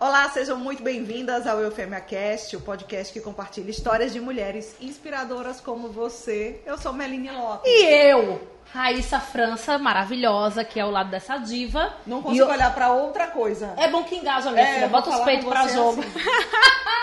Olá, sejam muito bem-vindas ao Eufêmia Cast, o podcast que compartilha histórias de mulheres inspiradoras como você. Eu sou Meline Lopes. E eu, Raíssa França, maravilhosa, que é ao lado dessa diva. Não consigo eu- olhar pra outra coisa. É bom que engaja, minha É, filha. vou Bota os peitos pra jogo. assim.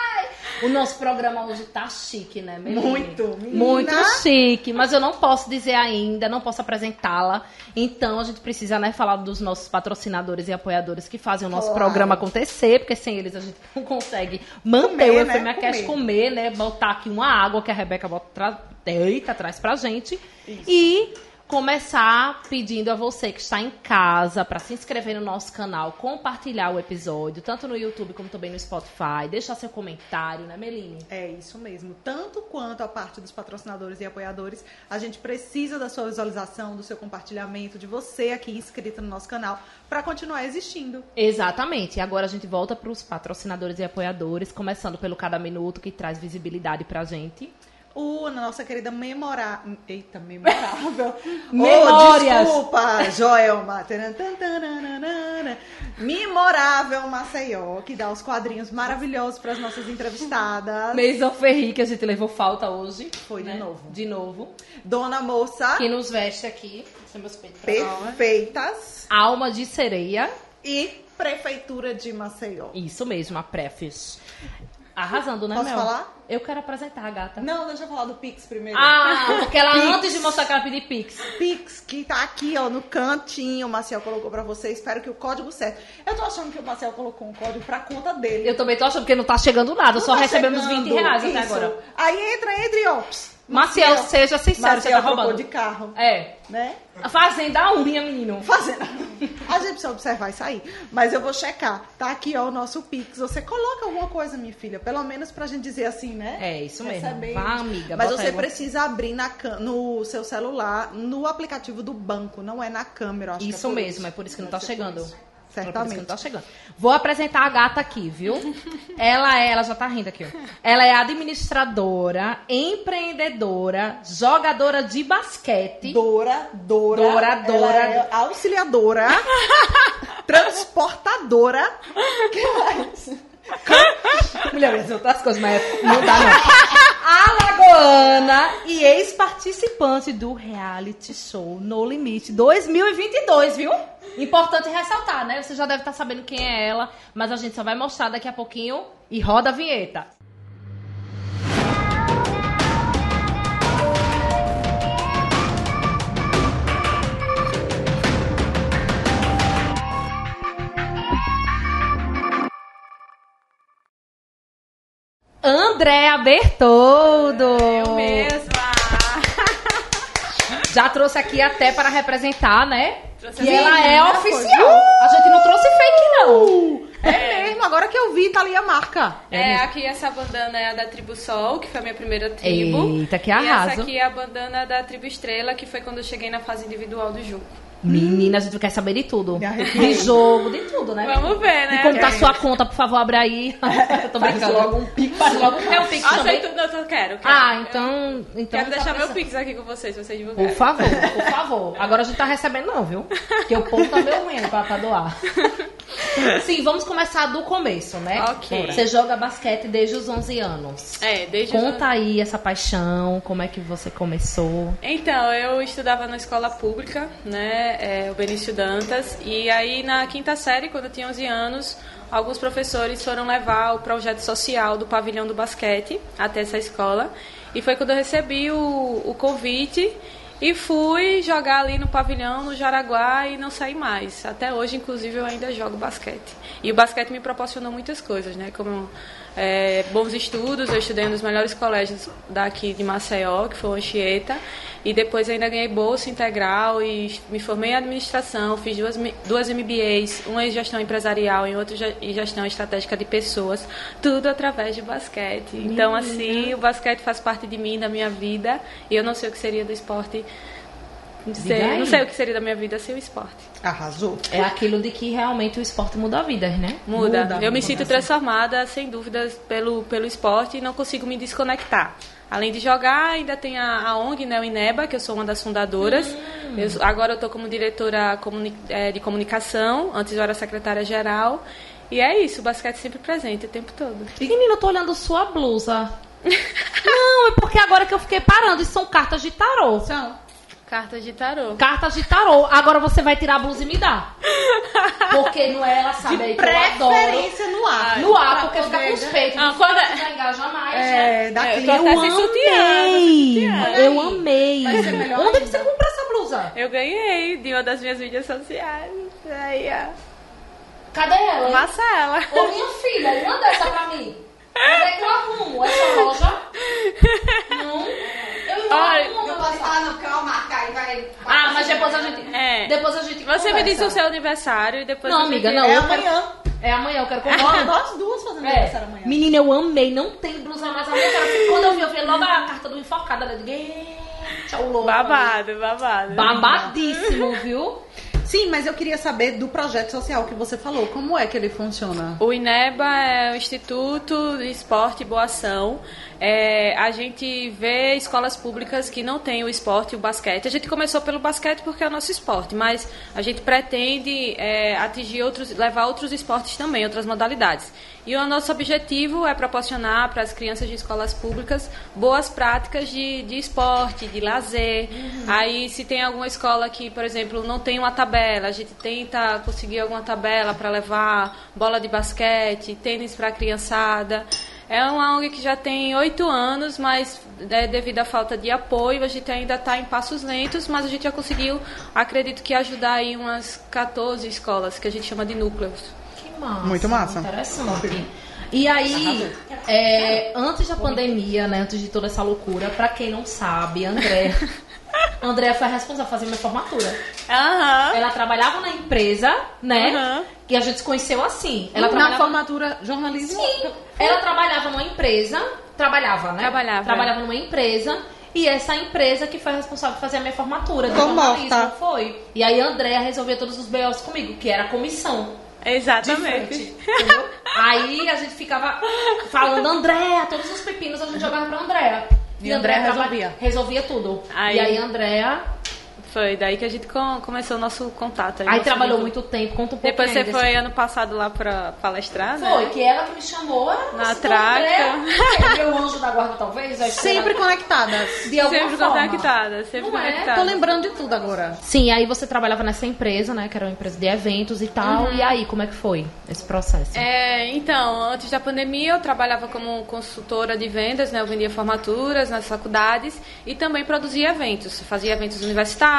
o nosso programa hoje tá chique, né, Meline? Muito, menina. Muito chique. Mas eu não posso dizer ainda, não posso apresentá-la. Então a gente precisa, né, falar dos nossos patrocinadores e apoiadores que fazem o nosso Claro. programa acontecer, porque sem eles a gente não consegue manter Comer, o né? Eufemia Cast Comer. comer, né? Botar aqui uma água que a Rebeca bota tra... Eita, traz pra gente. Isso. E começar pedindo a você que está em casa para se inscrever no nosso canal, compartilhar o episódio, tanto no YouTube como também no Spotify, deixar seu comentário, né, Meline? É isso mesmo. Tanto quanto a parte dos patrocinadores e apoiadores, a gente precisa da sua visualização, do seu compartilhamento, de você aqui inscrita no nosso canal, para continuar existindo. Exatamente. E agora a gente volta para os patrocinadores e apoiadores, começando pelo Cada Minuto, que traz visibilidade pra gente. O, na nossa querida memorável. Eita, memorável. Memórias. Oh, desculpa, Joelma. Memorável Maceió, que dá os quadrinhos maravilhosos para as nossas entrevistadas. Maison Ferri, que a gente levou falta hoje. Foi de né? novo. De novo. Dona Moça, Que nos veste aqui. Lá. perfeitas. Alma de sereia. E Prefeitura de Maceió. Isso mesmo, a Prefis. Arrasando, né, Posso Mel? falar? Eu quero apresentar a gata. Não, deixa eu falar do Pix primeiro. Ah, porque ela Pix. antes de mostrar que ela pedir Pix. Pix, que tá aqui, ó, no cantinho. O Marcel colocou pra você. Espero que o código certo. Eu tô achando que o Marcel colocou um código pra conta dele. Eu também tô achando que não tá chegando nada, Não só tá recebemos chegando. 20 reais até Isso. agora. Aí entra, entra pss, Maciel, seja sincero, você Maciel tá trocou roubando. de carro, É. né? Fazendo a unha, menino. Fazendo. A gente precisa observar isso aí. Mas eu vou checar. Tá aqui, ó, o nosso Pix. Você coloca alguma coisa, minha filha. Pelo menos pra gente dizer assim, né? É, isso mesmo. Recebendo. Vá, amiga. Mas você aí precisa abrir na no seu celular, no aplicativo do banco, não é na câmera. que Isso é mesmo, é por isso que não tá ser por chegando. Certamente. tá chegando. Vou apresentar a gata aqui, viu? ela é, ela já tá rindo aqui, ó. Ela é administradora, empreendedora, jogadora de basquete. Dora, Dora. Dora, Dora. é auxiliadora, transportadora. que mais? Mulher, eu outras coisas, mas não dá não. Alagoana e ex-participante do reality show No Limite 2022, viu? Importante ressaltar, né? Você já deve estar sabendo quem é ela, mas a gente só vai mostrar daqui a pouquinho e roda a vinheta. Andréa Bertoldo! Eu mesma. Já trouxe aqui até para representar, né? Trouxe que ela é oficial. foi. A gente não trouxe fake, não. É, mesmo, agora que eu vi, tá ali a marca. É, mesmo. aqui essa bandana é a da Tribo Sol, que foi a minha primeira tribo. Eita, que E arraso. essa aqui é a bandana da Tribo Estrela, que foi quando eu cheguei na fase individual do jogo. Menina, a gente quer saber de tudo. De jogo, de tudo, né? Vamos ver, né? E como tá É. sua conta, por favor, abre aí. Eu tô Faz brincando. logo um pix. Faz logo é um pix Ah, também. sei tudo, eu quero, quero. Ah, então... então Quero tá deixar meu pensando- pix aqui com vocês, se vocês divulgarem. Por favor, por favor. Agora a gente tá recebendo não, viu? Porque o povo tá meio ruim pra, pra doar. Sim, vamos começar do começo, né? Ok. Você joga basquete desde os 11 anos. É, desde os Conta aí essa paixão, como é que você começou. Então, eu estudava na escola pública, né, é, o Benício Dantas, e aí na quinta série, quando eu tinha 11 anos, alguns professores foram levar o projeto social do pavilhão do basquete até essa escola, e foi quando eu recebi o, o convite e fui jogar ali no pavilhão, no Jaraguá, e não saí mais. Até hoje, inclusive, eu ainda jogo basquete. E o basquete me proporcionou muitas coisas, né, como é, bons estudos, eu estudei em um dos melhores colégios daqui de Maceió, que foi o Anchieta, e depois ainda ganhei bolsa integral e me formei em administração, fiz duas, duas MBAs, uma em gestão empresarial e outra em gestão estratégica de pessoas, tudo através de basquete. Então, assim, o basquete faz parte de mim, da minha vida, e eu não sei o que seria do esporte. Não sei, aí. não sei o que seria da minha vida sem o esporte. Arrasou. É aquilo de que realmente o esporte muda vidas, né? Muda. Muda, eu me sinto né? transformada, sem dúvidas, pelo, pelo esporte e não consigo me desconectar. Além de jogar, ainda tem a, a ONG, né, o INEBA, que eu sou uma das fundadoras. Hum. Eu- agora eu estou como diretora comuni- eh, de comunicação, antes eu era secretária-geral. E é isso, o basquete sempre presente o tempo todo. Menina, eu tô olhando sua blusa. Não, é porque agora que eu fiquei parando, isso são cartas de tarô. São. Cartas de tarô. Cartas de tarô. Agora você vai tirar a blusa e me dar. Porque não é, ela sabe aí que eu adoro. Preferência no ar. No ar, porque fica com os peitos. Ah, não quando é- já engaja mais, né? É, da É, eu sem Amei! sutiã. Eu amei. Vai Onde que ainda. você comprou essa blusa? Eu ganhei de uma das minhas mídias sociais. Aí, ó. Cadê ela? hein? Marcela. Ô, minha filha, manda essa pra mim. Onde é que eu arrumo essa loja? Não. Eu não Olha, arrumo. Não pode falar não, é marca aí vai... Ah, mas depois a gente... É. Depois a gente Você me conversa. o seu aniversário e depois Não, amiga, não. É amanhã. É amanhã, eu quero Nós, comprar. nós duas fazendo É. aniversário amanhã. Menina, eu amei. Não tem blusa mais a minha cara. Quando eu vi, eu vi logo a carta do enforcado. Eu digo, o louco. Babado, babado. Babadíssimo, viu? Sim, mas eu queria saber do projeto social que você falou. Como é que ele funciona? O INEBA é o Instituto de Esporte e Boa Ação. É, a gente vê escolas públicas que não têm o esporte e o basquete. A gente começou pelo basquete porque é o nosso esporte, mas a gente pretende é, atingir outros, levar outros esportes também, outras modalidades. E o nosso objetivo é proporcionar para as crianças de escolas públicas boas práticas de, de esporte, de lazer. Aí, se tem alguma escola que, por exemplo, não tem uma tabela, a gente tenta conseguir alguma tabela para levar bola de basquete, tênis para a criançada. É uma ONG que já tem oito anos, mas é, devido à falta de apoio, a gente ainda está em passos lentos, mas a gente já conseguiu, acredito que ajudar aí umas 14 escolas, que a gente chama de núcleos. Massa. Muito massa. Interessante. E aí, é, antes da pandemia, né, antes de toda essa loucura, pra quem não sabe, André... André foi a responsável por fazer minha formatura. Aham. Ela trabalhava na empresa, né? Aham. E a gente se conheceu assim. Ela Na trabalhava... formatura, jornalismo... Sim. Ela trabalhava numa empresa. Trabalhava, né? Trabalhava. Trabalhava numa empresa. E essa empresa que foi responsável por fazer a minha formatura de Tô jornalismo. morta. Foi. E aí a Andréa resolvia todos os BOs comigo, que era a comissão. Exatamente. frente. Aí a gente ficava falando, Andréa, todos os pepinos a gente jogava pra Andréa. E a Andréa resolvia. Resolvia tudo. Aí- E aí Andréa. Foi daí que a gente com- começou o nosso contato. Aí nosso trabalhou muito tempo. Conta um pouco Depois você foi ano passado lá pra palestrar, né? Foi, que ela que me chamou. Na citou Trágica. Andréa, Meu anjo da guarda, talvez. Sempre conectadas. de alguma Sempre forma. conectada, sempre Não é? conectada. Tô lembrando de tudo agora. Sim, aí você trabalhava nessa empresa, né? Que era uma empresa de eventos e tal. E aí, como é que foi esse processo? É, então, antes da pandemia eu trabalhava como consultora de vendas, né? Eu vendia formaturas nas faculdades e também produzia eventos. Fazia eventos universitários,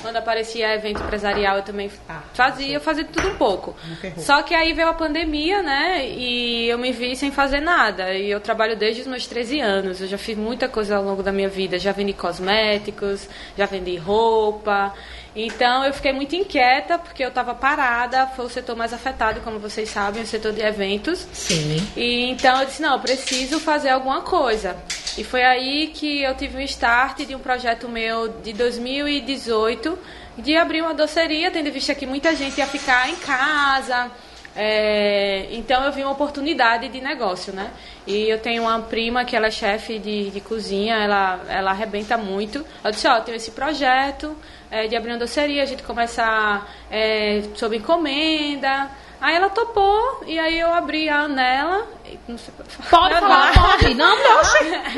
quando aparecia evento empresarial eu também fazia, eu fazia tudo um pouco. Só que aí veio a pandemia, né? E eu me vi sem fazer nada. E eu trabalho desde os meus 13 anos. Eu já fiz muita coisa ao longo da minha vida. Já vendi cosméticos, já vendi roupa. Então eu fiquei muito inquieta porque eu estava parada. Foi o setor mais afetado, como vocês sabem, o setor de eventos. Sim. E então eu disse, não, eu preciso fazer alguma coisa. E foi aí que eu tive um start de um projeto meu de 2018 de abrir uma doceria, tendo visto que muita gente ia ficar em casa. É, então eu vi uma oportunidade de negócio, né? E eu tenho uma prima que ela é chefe de, de cozinha, ela, ela arrebenta muito. Eu disse, ó, eu tenho esse projeto é, de abrir uma doceria, a gente começar é, sob encomenda. Aí ela topou e aí eu abri a Anela. Não sei, Pode falar, pode. Não, não.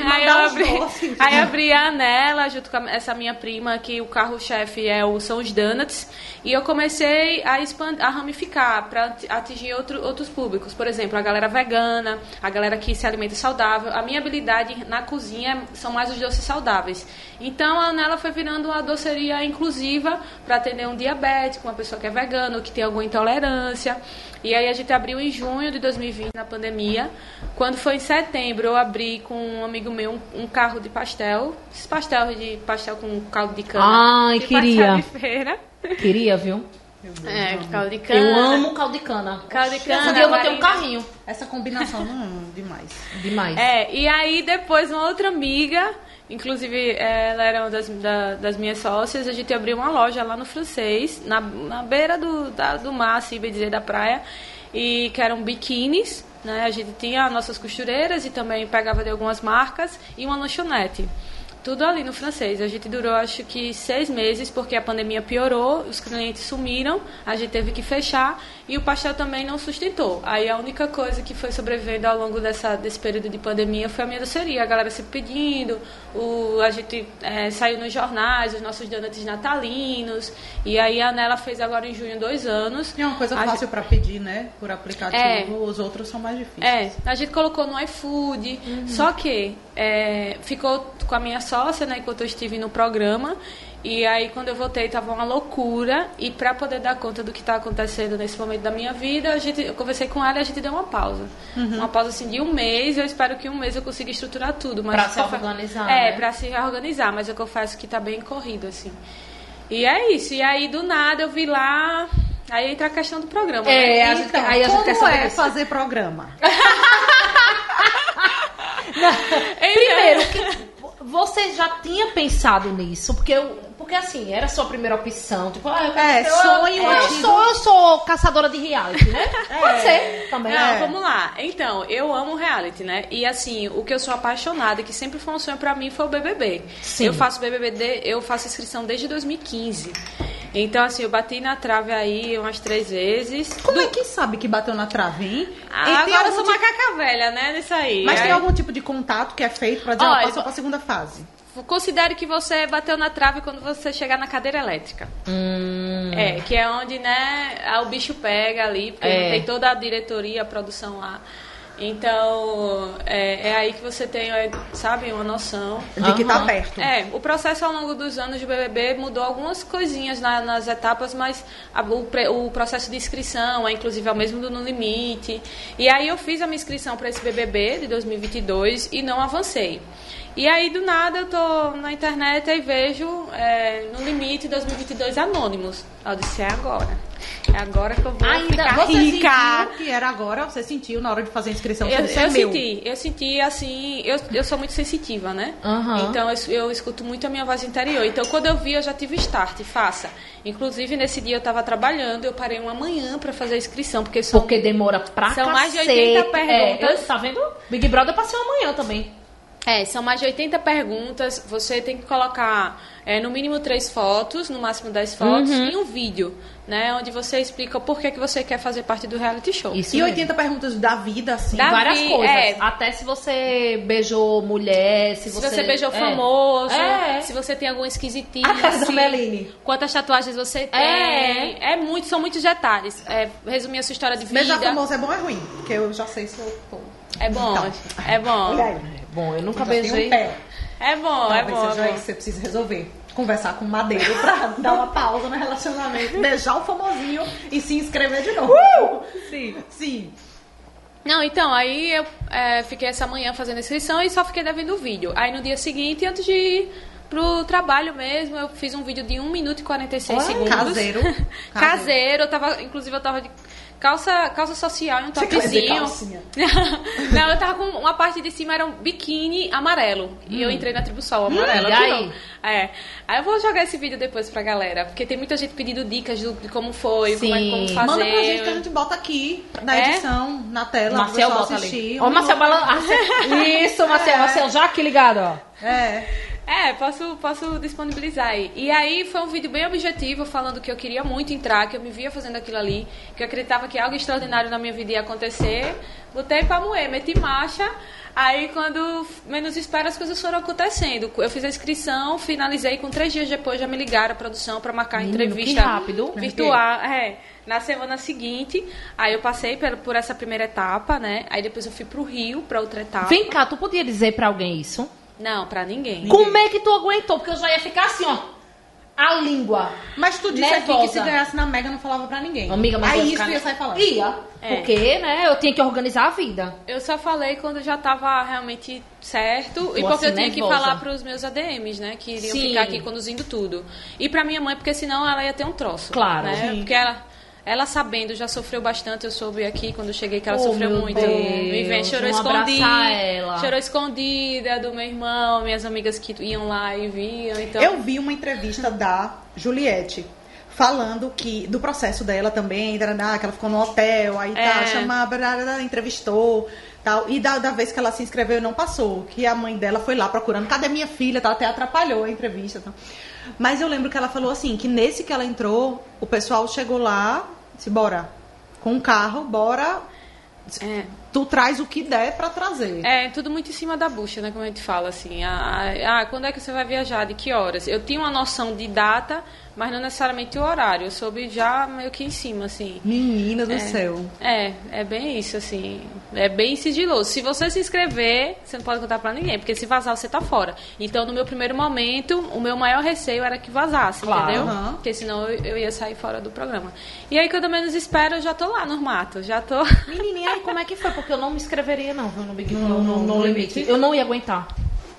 Aí eu abri, aí abri a Anela junto com essa minha prima, que o carro-chefe é o, são os donuts. E eu comecei a, expand, a ramificar para atingir outro, outros públicos. Por exemplo, a galera vegana, a galera que se alimenta saudável. A minha habilidade na cozinha são mais os doces saudáveis. Então a Anela foi virando uma doceria inclusiva para atender um diabético, uma pessoa que é vegano, que tem alguma intolerância. E aí a gente abriu em junho de 2020, na pandemia. Quando foi em setembro, eu abri com um amigo meu um, um carro de pastel. Esses pastel de pastel com caldo de cana. Ai, de queria. de feira. Queria, viu? É, caldo de cana. Eu amo caldo de cana. Caldo de cana. Um dia eu vou ter um marina. carrinho. Essa combinação, não, demais. Demais. É, e aí depois uma outra amiga, inclusive ela era uma das, da- das minhas sócias, a gente abriu uma loja lá no francês, na, na beira do, da- do mar, assim, bem dizer, da praia, e que eram biquínis, né? A gente tinha nossas costureiras e também pegava de algumas marcas e uma lanchonete. Tudo ali no francês. A gente durou acho que seis meses porque a pandemia piorou, os clientes sumiram, a gente teve que fechar e o pastel também não sustentou. Aí a única coisa que foi sobrevivendo ao longo dessa, desse período de pandemia foi a minha doceria. A galera se pedindo, o, a gente é, saiu nos jornais, os nossos donuts natalinos. E aí a Nela fez agora em junho dois anos. E é uma coisa A fácil para pedir, né? Por aplicativo, É. os outros são mais difíceis. É, a gente colocou no iFood, só que é, ficou com a minha sócia, né, enquanto eu estive no programa. E aí, quando eu voltei, tava uma loucura. E para poder dar conta do que tá acontecendo nesse momento da minha vida, a gente, eu conversei com ela e a gente deu uma pausa. Uma pausa, assim, de um mês. Eu espero que um mês eu consiga estruturar tudo. Mas Pra se organizar, É, né? pra se reorganizar. Mas eu confesso que tá bem corrido, assim. E é isso. E aí, do nada, eu vi lá... Aí entra a questão do programa, né? É, gente, Então, aí a gente como quer saber é isso. fazer programa? Primeiro, que você já tinha pensado nisso? Porque eu, porque assim, era a sua primeira opção. Tipo, ah, eu quero É, ser- eu- sonho eu, antigo. sou, eu sou caçadora de reality, né? Pode ser também. Não, É. vamos lá. Então, eu amo reality, né? E assim, o que eu sou apaixonada, que sempre foi um sonho pra mim, foi o BBB. Sim. Eu faço BBB, de- eu faço inscrição desde 2015. Então, assim, eu bati na trave aí umas três vezes. Como é que sabe que bateu na trave, hein? Ah, E agora eu sou tipo- macaca velha, né? Nisso aí. Mas Aí- tem algum tipo de contato que é feito pra dizer, Olha, ó, passou pra segunda fase? Considere que você bateu na trave quando você chegar na cadeira elétrica. Hum, É, que é onde, né, o bicho pega ali, porque É. tem toda a diretoria, a produção lá. Então, é, é aí que você tem, é, sabe, uma noção. De que tá Aham. perto. É, o processo ao longo dos anos de BBB mudou algumas coisinhas na- nas etapas, mas a- o, pre- o processo de inscrição é inclusive é o mesmo do No Limite. E aí eu fiz a minha inscrição para esse BBB de 2022 e não avancei. E aí, do nada, eu tô na internet e vejo é, No Limite 2022 Anônimos. Eu disse, é agora. É agora que eu vou Ainda- ficar Você rica. sentiu que era agora? Você sentiu na hora de fazer a inscrição? Eu, é eu meu. senti, eu senti assim, eu, eu sou muito sensitiva, né? Aham. Então eu, eu escuto muito a minha voz interior. Então quando eu vi, eu já tive start, faça. Inclusive nesse dia eu estava trabalhando, eu parei uma manhã para fazer a inscrição, porque são Porque demora pra São mais de cacete. 80 É, perguntas. eu- tá vendo? Big Brother eu passei uma manhã também. É, são mais de 80 perguntas. Você tem que colocar é, no mínimo três fotos, no máximo 10 fotos, Uhum. e um vídeo, né? Onde você explica o porquê que você quer fazer parte do reality show. Isso E mesmo. 80 perguntas da vida, assim. Da Várias vi- coisas. é. Até se você beijou mulher, se Se você... você, beijou é. famoso, É. se você tem algum esquisitinho. A casa da assim, Meline. Quantas tatuagens você tem. É, muito, são muitos detalhes. É, resumir a sua história de vida. Beijar famoso é bom ou é ruim? Porque eu já sei se eu tô. É bom, Então, é bom. Olha aí. Bom, eu nunca tem beijei. um pé. É bom, é bom. seja é bom. você precisa resolver. Conversar com o Madeiro pra dar uma pausa no relacionamento, beijar o famosinho e se inscrever de novo. Sim. Sim. Não, então, aí eu é, fiquei essa manhã fazendo a inscrição e só fiquei devendo o vídeo. Aí no dia seguinte, antes de ir pro trabalho mesmo, eu fiz um vídeo de 1 minuto e 46 Olha, segundos. caseiro. Caseiro. Eu tava, inclusive eu tava de calça, calça social e um topzinho. Não, eu tava com uma parte de cima era um biquíni amarelo. E eu entrei na tribo sol amarelo. e aqui, aí? É. Aí eu vou jogar esse vídeo depois pra galera. Porque tem muita gente pedindo dicas do- de como foi, como, é, como Sim. fazer. Manda pra gente que a gente bota aqui na É? edição, na tela. Marcel bota assistir. ali. Ó, Marcel Balan... Isso, Marcel, Marcel, já aqui ligado, ó. É. É, posso, posso disponibilizar aí. E aí foi um vídeo bem objetivo, falando que eu queria muito entrar, que eu me via fazendo aquilo ali, que eu acreditava que algo extraordinário na minha vida ia acontecer. Botei pra moer, meti marcha. Aí quando menos espera as coisas foram acontecendo. Eu fiz a inscrição, finalizei com três dias depois já me ligaram a produção pra marcar a Menino, entrevista rápido. virtual. É, na semana seguinte, aí eu passei por, por essa primeira etapa, né? Aí depois eu fui pro Rio pra outra etapa. Vem cá, tu podia dizer pra alguém isso? Não, pra ninguém. Como é que tu aguentou? Porque eu já ia ficar assim, ó. A língua. Mas tu disse aqui que Nervosa. se ganhasse na Mega não falava pra ninguém. Amiga, mas Aí isso ficar- ia sair falando. Ia. É. Porque, né, eu tinha que organizar a vida. Eu só falei quando já tava realmente certo e porque eu assim, tinha que nervosa. falar pros meus ADMs, né? Que iriam Sim. ficar aqui conduzindo tudo. E pra minha mãe, porque senão ela ia ter um troço. Claro. Né? Porque ela, ela sabendo, já sofreu bastante. Eu soube aqui quando cheguei que ela Oh, sofreu muito. Deus, Me vem, chorou escondida. ela. Chorou escondida do meu irmão, minhas amigas que iam lá e viam. Então, Eu vi uma entrevista da Juliette falando que do processo dela também, que ela ficou no hotel, aí tá, É. chama, barará, entrevistou, tal, e da, da vez que ela se inscreveu e não passou, que a mãe dela foi lá procurando, cadê minha filha, tal, até atrapalhou a entrevista, tal. Mas eu lembro que ela falou assim, que nesse que ela entrou, o pessoal chegou lá, disse, bora, com o carro, bora, É. tu traz o que der pra trazer. É, tudo muito em cima da bucha, né? Como a gente fala, assim. Ah, ah, quando é que você vai viajar? De que horas? Eu tinha uma noção de data, mas não necessariamente o horário. Eu soube já meio que em cima, assim. Menina do céu. É, é bem isso, assim. É bem sigiloso. Se você se inscrever, você não pode contar pra ninguém, porque se vazar, você tá fora. Então, no meu primeiro momento, o meu maior receio era que vazasse, Claro. entendeu? Aham. Porque senão eu, eu ia sair fora do programa. E aí, quando eu menos espero, eu já tô lá no mato. Já tô. Menininha, aí como é que foi? Porque eu não me inscreveria, não, viu, no Big no, no, no limite. Eu não ia aguentar.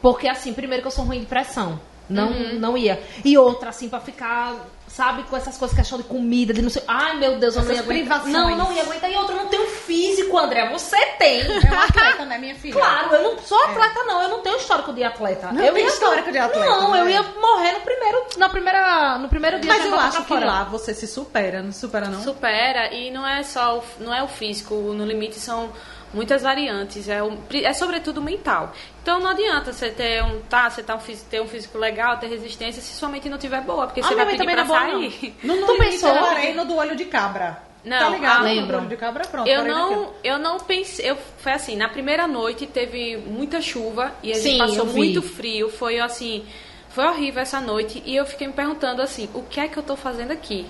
Porque, assim, primeiro que eu sou ruim de pressão. Não, não ia. E outra, assim, pra ficar, sabe, com essas coisas, questão de comida, de não sei. Ai, meu Deus, eu não ia Essas aguentar. privações. Não, não ia aguentar. E outra, eu não tenho físico, André. Você tem. É um atleta, né, minha filha? Claro, eu não sou atleta, não. Eu não tenho histórico de atleta. Não eu tem ia- histórico de atleta, Não, eu né? ia morrer no primeiro, na primeira, no primeiro dia. Mas eu acho que fora. lá você se supera, não supera não? Supera e não é só o, não é o físico, no limite são muitas variantes, é, é sobretudo mental. Então não adianta você ter um, tá, você tá um, físico- ter um físico legal, ter resistência, se sua mente não tiver boa, porque Ah, você vai pedir pra também não é sair. No, no Tu limite, pensou? No do olho de cabra. Não, tá ligado? ah, no lembro. do olho de cabra, pronto. Eu não, eu não pensei, eu, foi assim, na primeira noite teve muita chuva e a gente Sim, passou muito frio, foi assim, foi horrível essa noite e eu fiquei me perguntando assim, o que é que eu tô fazendo aqui?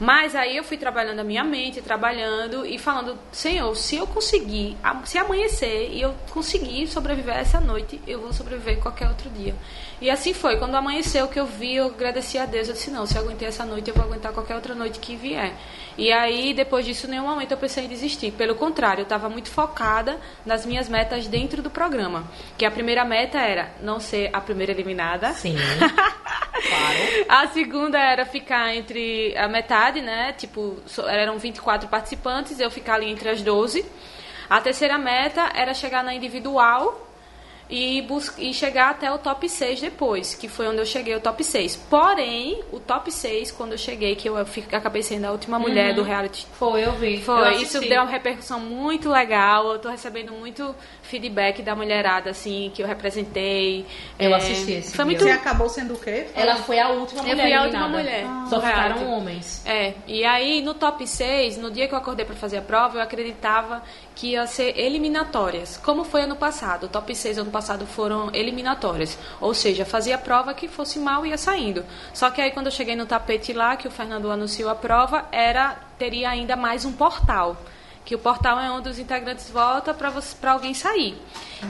Mas aí eu fui trabalhando a minha mente, trabalhando e falando, Senhor, se eu conseguir, se amanhecer e eu conseguir sobreviver essa noite, eu vou sobreviver qualquer outro dia. E assim foi. Quando amanheceu, que eu vi, eu agradeci a Deus. Eu disse, não, se eu aguentei essa noite, eu vou aguentar qualquer outra noite que vier. E aí, depois disso, em nenhum momento eu pensei em desistir. Pelo contrário, eu estava muito focada nas minhas metas dentro do programa. Que a primeira meta era não ser a primeira eliminada. Sim. claro. A segunda era ficar entre a metade, né? Tipo, eram 24 participantes, eu ficar ali entre as 12. A terceira meta era chegar na individual e, e chegar até o top 6 depois, que foi onde eu cheguei, o top 6. Porém, o top 6, quando eu cheguei, que eu acabei sendo a última mulher do reality Foi, eu vi. Eu foi, assisti. isso deu uma repercussão muito legal. Eu tô recebendo muito feedback da mulherada, assim, que eu representei. Eu É, assisti esse Foi muito. Você acabou sendo o quê? Ela foi a última Eu mulher fui a eliminada. última mulher. Só do reality. ficaram homens. É, e aí no top 6, no dia que eu acordei pra fazer a prova, eu acreditava que ia ser eliminatórias. Como foi ano passado? O top 6 ano passado foram eliminatórias. Ou seja, fazia prova que fosse mal e ia saindo. Só que aí quando eu cheguei no tapete lá, que o Fernando anunciou a prova, era teria ainda mais um portal. Que o portal é onde os integrantes você- pra alguém sair.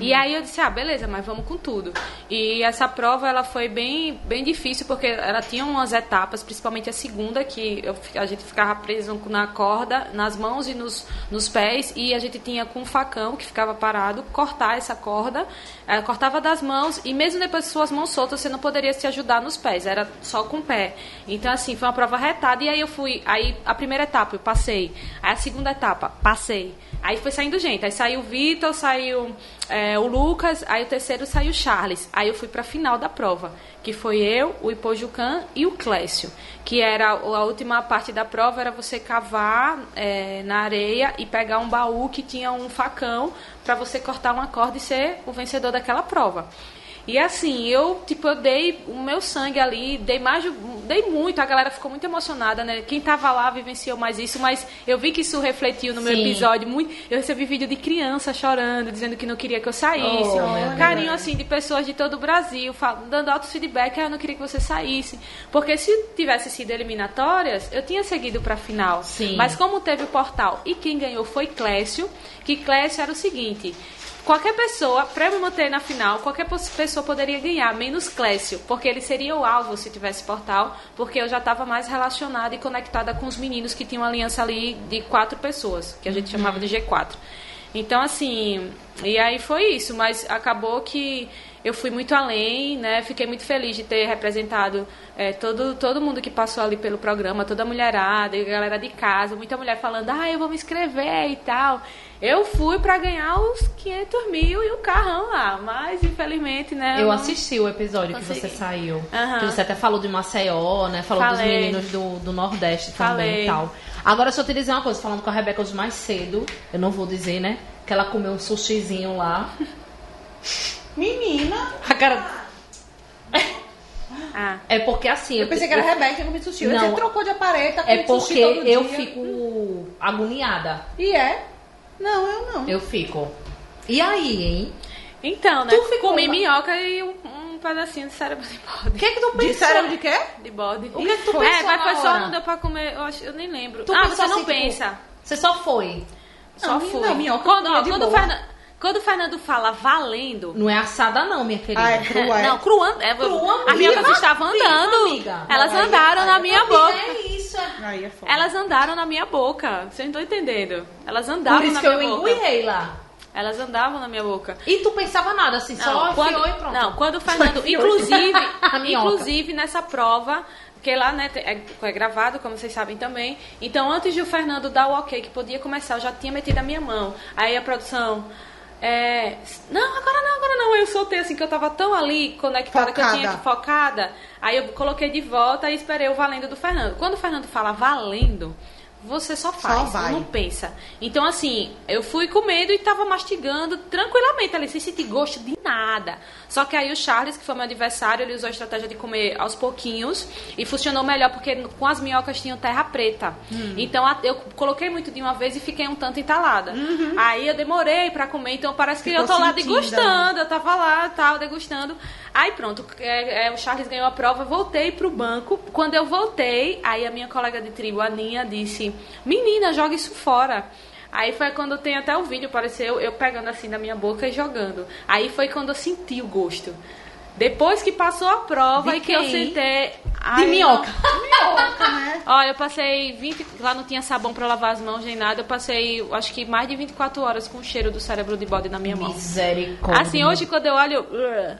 E aí eu disse, ah, beleza, mas vamos com tudo. E essa prova, ela foi bem, bem difícil, porque ela tinha umas etapas, principalmente a segunda, que eu a gente ficava preso na corda, nas mãos e nos, nos pés, e a gente tinha com um facão, que ficava parado, cortar essa corda, eh, cortava das mãos, e mesmo depois de suas mãos soltas, você não poderia se ajudar nos pés, era só com o pé. Então, assim, foi uma prova retada, e aí eu fui, aí a primeira etapa eu passei, aí a segunda etapa, passei. Aí foi saindo gente. Aí saiu o Vitor, saiu é, o Lucas, aí o terceiro saiu o Charles. Aí eu fui pra final da prova, que foi eu, o Ipojucan e o Clécio. Que era a última parte da prova, era você cavar é, na areia e pegar um baú que tinha um facão pra você cortar uma corda e ser o vencedor daquela prova. E assim, eu, tipo, eu dei o meu sangue ali, dei mais, de- dei muito, a galera ficou muito emocionada, né? Quem tava lá vivenciou mais isso, mas eu vi que isso refletiu no meu Sim. episódio muito. Eu recebi vídeo de criança chorando, dizendo que não queria que eu saísse. Oh, Carinho Deus. assim de pessoas de todo o Brasil, fal- dando altos feedback, ah, eu não queria que você saísse. Porque se tivesse sido eliminatórias, eu tinha seguido pra final. Sim. Mas como teve o portal e quem ganhou foi Clécio, que Clécio era o seguinte. Qualquer pessoa, eu me manter na final, qualquer pessoa poderia ganhar, menos Clécio, porque ele seria o alvo se tivesse portal, porque eu já estava mais relacionada e conectada com os meninos que tinham uma aliança ali de quatro pessoas, que a gente chamava de G4. Então, assim, e aí foi isso, mas acabou que eu fui muito além, né? Fiquei muito feliz de ter representado é, todo, todo mundo que passou ali pelo programa, toda a mulherada, a galera de casa, muita mulher falando, ah, eu vou me inscrever e tal. Eu fui para ganhar os 500 mil e o carrão lá, mas infelizmente, né? Eu assisti o episódio Consegui. que você saiu. Uhum. Que você até falou de Maceió, né? Falou Falei. dos meninos do, do Nordeste Falei. também e tal. Agora, só te dizer uma coisa, falando com a Rebeca hoje mais cedo, eu não vou dizer, né? Que ela comeu um sushizinho lá. Menina! A cara. Ah. É porque assim. Eu pensei eu, que era Rebeca que comeu sushi. Não, você trocou de aparelho, tá É porque eu fico agoniada. E é? Não, eu não. Eu fico. E aí, hein? Então, né? Tu ficou comi minhoca e um, um, pedacinho de cérebro de bode. O que é que tu pensou? De cérebro de quê? De bode. O que é que tu pensou É, mas foi só não deu pra comer, eu, acho, eu nem lembro. Tu ah, você não assim, pensa. Tipo, você só foi? Só fui. Não, minhoca quando, ó, quando, o Fernando, quando o Fernando fala valendo. Não é assada, não, minha querida. Ah, é crua. É. Não, crua. É, crua as minhas estavam andando. Amiga. Elas não, andaram aí, na minha boca. É isso. Aí é foda. Elas andaram na minha boca. Vocês não estão entendendo. Elas andavam Por isso na que minha eu boca. engurrei lá. Elas andavam na minha boca. E tu pensava nada, assim, não, só quando, e pronto. Não, quando o Fernando, inclusive, inclusive nessa prova, porque lá né, é, é, gravado, como vocês sabem também. Então, antes de o Fernando dar o ok que podia começar, eu já tinha metido a minha mão. Aí a produção, é, não, agora não, agora não. Eu soltei assim que eu tava tão ali conectada focada. que eu tinha focada. Aí eu coloquei de volta e esperei o valendo do Fernando. Quando o Fernando fala valendo, você só faz, só não pensa. Então, assim, eu fui com medo e tava mastigando tranquilamente ali, sem sentir gosto de nada. Só que aí o Charles, que foi meu adversário, ele usou a estratégia de comer aos pouquinhos e funcionou melhor, porque com as minhocas tinham terra preta. Uhum. Então, eu coloquei muito de uma vez e fiquei um tanto entalada. Uhum. Aí eu demorei para comer, então parece que Ficou eu tô lá degustando, eu tava lá, tal, degustando. Aí pronto, é, é, o Charles ganhou a prova, voltei pro banco. Quando eu voltei, aí a minha colega de tribo, a Ninha, disse: Menina, joga isso fora. Aí foi quando tem até o vídeo, apareceu eu pegando assim na minha boca e jogando. Aí foi quando eu senti o gosto. Depois que passou a prova de e que eu sentei. Ai, de minhoca. minhoca, né? Olha, eu passei 20. Lá não tinha sabão pra lavar as mãos nem nada. Eu passei, acho que mais de 24 horas com o cheiro do cérebro de bode na minha mão. Misericórdia. Assim, hoje quando eu olho.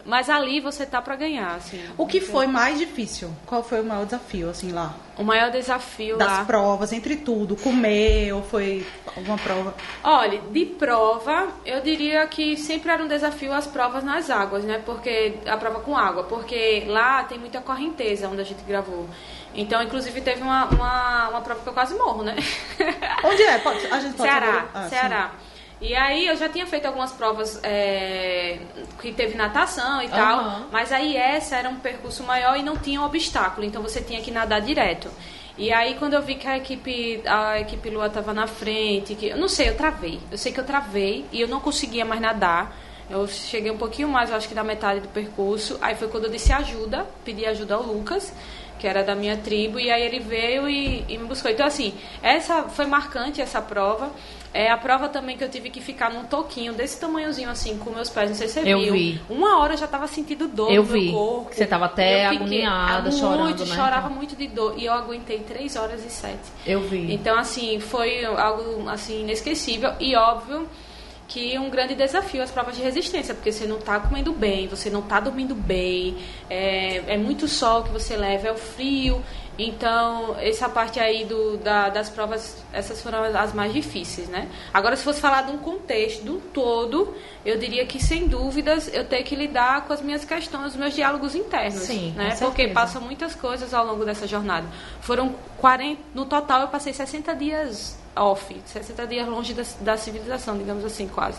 Mas ali você tá pra ganhar, assim. O que foi mais difícil? Qual foi o maior desafio, assim, lá? O maior desafio das lá. provas, entre tudo, comer ou foi alguma prova? Olha, de prova, eu diria que sempre era um desafio as provas nas águas, né? Porque a prova com água, porque lá tem muita correnteza onde a gente gravou. Então, inclusive, teve uma, uma, uma prova que eu quase morro, né? Onde é? Pode, a gente pode Ceará, ah, Ceará. Sim. E aí eu já tinha feito algumas provas é, que teve natação e tal, uhum. mas aí essa era um percurso maior e não tinha obstáculo, então você tinha que nadar direto. E aí quando eu vi que a equipe a equipe Lua estava na frente, que eu não sei, eu travei. Eu sei que eu travei e eu não conseguia mais nadar. Eu cheguei um pouquinho mais, acho que da metade do percurso. Aí foi quando eu disse ajuda, pedi ajuda ao Lucas que era da minha tribo, e aí ele veio e, e, me buscou. Então, assim, essa foi marcante essa prova. É a prova também que eu tive que ficar num toquinho desse tamanhozinho assim, com meus pés, não sei se você eu viu. Vi. Uma hora eu já tava sentindo dor eu no vi. meu corpo. Você tava até agoniada, muito, chorando, muito, né? chorava muito de dor. E eu aguentei 3 horas e 7. Eu vi. Então, assim, foi algo assim inesquecível. E óbvio que um grande desafio as provas de resistência, porque você não está comendo bem, você não está dormindo bem, é, é muito sol que você leva, é o frio. Então, essa parte aí do, da, das provas, essas foram as mais difíceis, né? Agora, se fosse falar de um contexto, de um todo, eu diria que, sem dúvidas, eu tenho que lidar com as minhas questões, os meus diálogos internos. Sim, né? Porque passam muitas coisas ao longo dessa jornada. Foram 40, no total, eu passei 60 dias off, 60 dias longe da, da civilização, digamos assim, quase.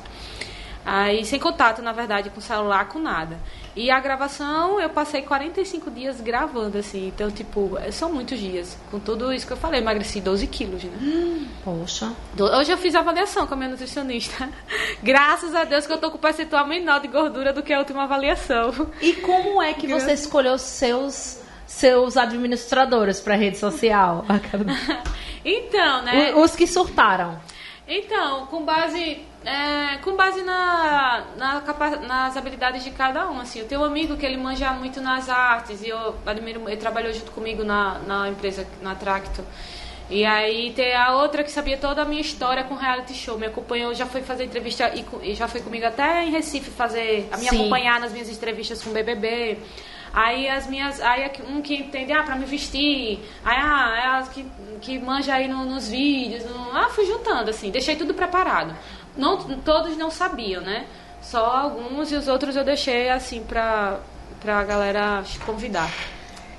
Aí, sem contato, na verdade, com celular, com nada. E a gravação, eu passei 45 dias gravando, assim. Então, tipo, são muitos dias. Com tudo isso que eu falei, emagreci 12 quilos, né? Hum, poxa. Hoje eu fiz a avaliação com a minha nutricionista. Graças a Deus que eu tô com o percentual menor de gordura do que a última avaliação. E como é que você escolheu seus seus administradores para rede social? então, né? Os que surtaram. Então, com base é, com base na, na nas habilidades de cada um, assim. Eu tenho um amigo que ele manja muito nas artes e eu admiro, ele trabalhou junto comigo na, na empresa, na Tracto. E aí tem a outra que sabia toda a minha história com reality show. Me acompanhou, já foi fazer entrevista e, e já foi comigo até em Recife fazer, a me Sim. acompanhar nas minhas entrevistas com o BBB. Aí as minhas, aí um que entende, ah, pra me vestir, aí ah, é as que, que manja aí no- nos vídeos, no- ah, fui juntando, assim, deixei tudo preparado. Não, todos não sabiam, né? Só alguns e os outros eu deixei, assim, pra, pra galera convidar.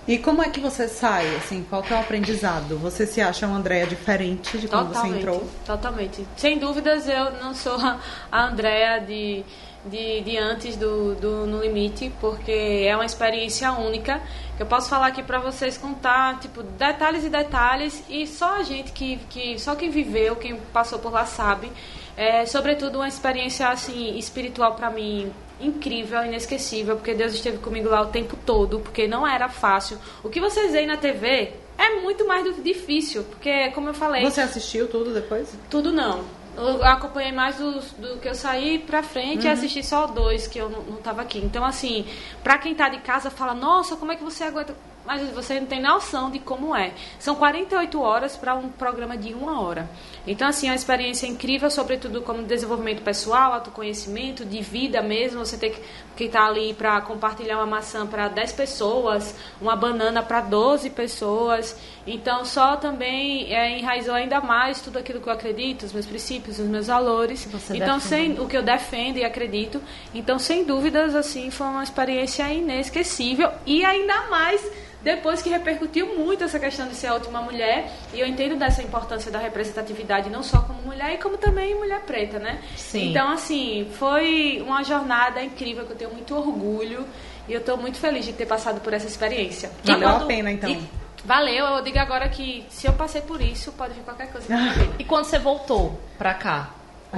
E como é que você sai, assim, qual que é o aprendizado? Você se acha uma Andréia diferente de quando você entrou? Totalmente. Sem dúvidas, eu não sou a a Andrea de, de, de antes do, do No Limite, porque é uma experiência única. que Eu posso falar aqui pra vocês contar, tipo, detalhes e detalhes, e só a gente que, que só quem viveu, quem passou por lá sabe. É, sobretudo uma experiência assim espiritual pra mim incrível, inesquecível, porque Deus esteve comigo lá o tempo todo, porque não era fácil. O que vocês veem na TV é muito mais do- difícil, porque como eu falei, Você assistiu tudo depois? tudo não. Eu acompanhei mais do, do que eu saí pra frente e assisti só dois que eu não, não tava aqui. Então, assim, pra quem tá de casa, fala, nossa, como é que você aguenta? Mas você não tem noção de como é. São 48 horas para um programa de uma hora. Então, assim, é uma experiência incrível, sobretudo como desenvolvimento pessoal, autoconhecimento, de vida mesmo. Você tem que que tá ali para compartilhar uma maçã para 10 pessoas, uma banana para 12 pessoas. Então, só também é, enraizou ainda mais tudo aquilo que eu acredito, os meus princípios, os meus valores. Você então, defende. sem o que eu defendo e acredito. Então, sem dúvidas, assim, foi uma experiência inesquecível e ainda mais depois que repercutiu muito essa questão de ser a última mulher, e eu entendo dessa importância da representatividade não só como mulher, e como também mulher preta, né? Sim. Então, assim, foi uma jornada incrível que eu tenho muito orgulho e eu estou muito feliz de ter passado por essa experiência. Valeu a quando- pena, então. e- valeu, eu digo agora que se eu passei por isso, pode vir qualquer coisa. E quando você voltou pra cá?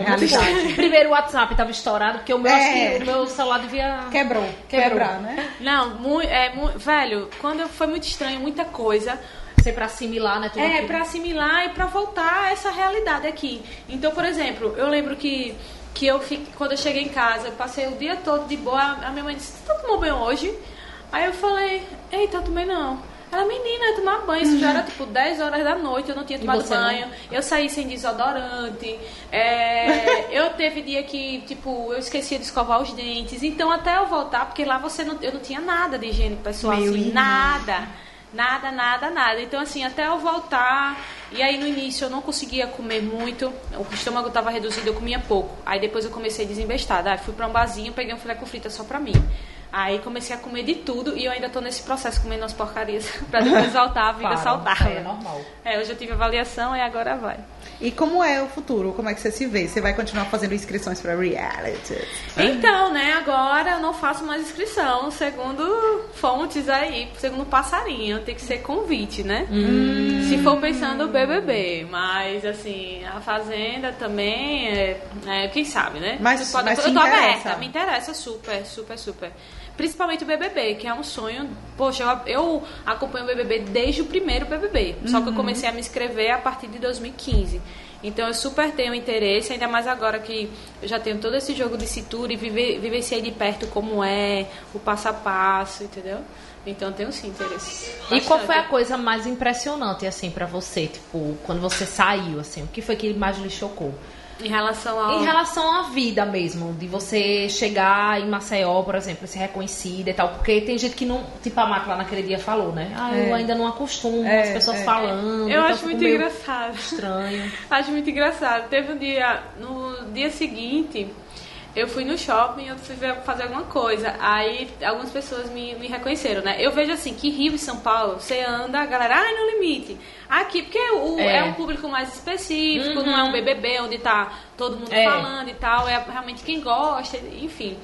Realidade. Primeiro o WhatsApp tava estourado, porque o meu, É. acho que o meu celular devia. Quebrou. Quebrou. Quebrar, né? Não, muito, é, mu- velho, quando eu- foi muito estranho, muita coisa. Ser pra assimilar, né? Tudo É, aquilo. pra assimilar e pra voltar a essa realidade aqui. Então, por exemplo, eu lembro que, que eu fiquei, quando eu cheguei em casa, eu passei o dia todo de boa. A minha mãe disse: Você tomou banho hoje? Aí eu falei: Eita, tomei não. Ela, menina, eu tomar banho. Isso já era tipo 10 horas da noite, eu não tinha tomado você não? banho. Eu saí sem desodorante. É, eu teve dia que, tipo, eu esquecia de escovar os dentes. Então, até eu voltar, porque lá você não, eu não tinha nada de higiene pessoal, Meu assim, nada. Nada, nada, nada. Então, assim, até eu voltar. E aí, no início, eu não conseguia comer muito. O estômago estava reduzido, eu comia pouco. Aí, depois, eu comecei a desinvestar. Aí, fui pra um barzinho, peguei um filé com frita só pra mim. Aí, comecei a comer de tudo. E eu ainda tô nesse processo, comendo as porcarias. pra depois voltar a vida Claro, saudável. É normal. É, hoje eu tive avaliação e agora vai. E como é o futuro? Como é que você se vê? Você vai continuar fazendo inscrições pra reality? Então, né, agora eu não faço mais inscrição, segundo fontes aí, segundo passarinho, tem que ser convite, né? Se for pensando BBB, mas assim, a Fazenda também, é, é, quem sabe, né? Mas- podem- mas eu tô interessa? aberta, me interessa super, super, super. Principalmente o BBB, que é um sonho. Poxa, eu, eu acompanho o BBB desde o primeiro BBB. Só que eu comecei a me inscrever a partir de 2015. Então eu super tenho interesse, ainda mais agora que eu já tenho todo esse jogo de cintura e vive, vivenciei de perto como é, o passo a passo, entendeu? Então eu tenho sim interesse. E qual Bastante. foi a coisa mais impressionante, assim, pra você? Tipo, quando você saiu, assim, o que foi que mais lhe chocou? Em relação ao. Em relação à vida mesmo, de você chegar em Maceió, por exemplo, ser reconhecida e tal, porque tem gente que não, tipo a Marta lá naquele dia falou, né? Ah, eu É. ainda não acostumo, É, as pessoas é. falando. Eu então acho muito engraçado. Estranho. Acho muito engraçado. Teve um dia, no dia seguinte, eu fui no shopping, eu fui fazer alguma coisa. Aí algumas pessoas me, me reconheceram, né? Eu vejo assim, que Rio e São Paulo, você anda, a galera, ai, no limite. Aqui, porque o, É. é. um público mais específico, não é um BBB onde tá todo mundo É. falando e tal. É realmente quem gosta, enfim.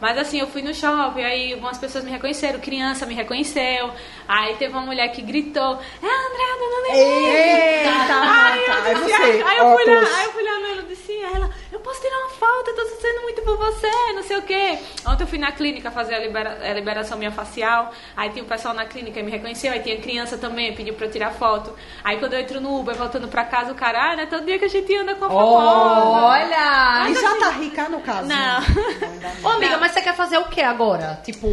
Mas assim, eu fui no shopping, aí algumas pessoas me reconheceram, criança me reconheceu. Aí teve uma mulher que gritou, é a Andréa. Eita, Aí eu, Marta, é disse, você. aí, eu fui lá, aí eu fui lá nela e disse ela, eu posso tirar uma foto, eu tô sendo muito por você, não sei o quê. Ontem eu fui na clínica fazer a, libera- a liberação minha facial. Aí tinha o pessoal na clínica me reconheceu. Aí tinha criança também, pediu pra eu tirar foto. Aí quando eu entro no Uber voltando pra casa, o cara, ah, não é todo dia que a gente anda com a famosa. Olha! E já tá rica no caso? Não. Ô, amiga, mas você quer fazer o que agora? Tipo,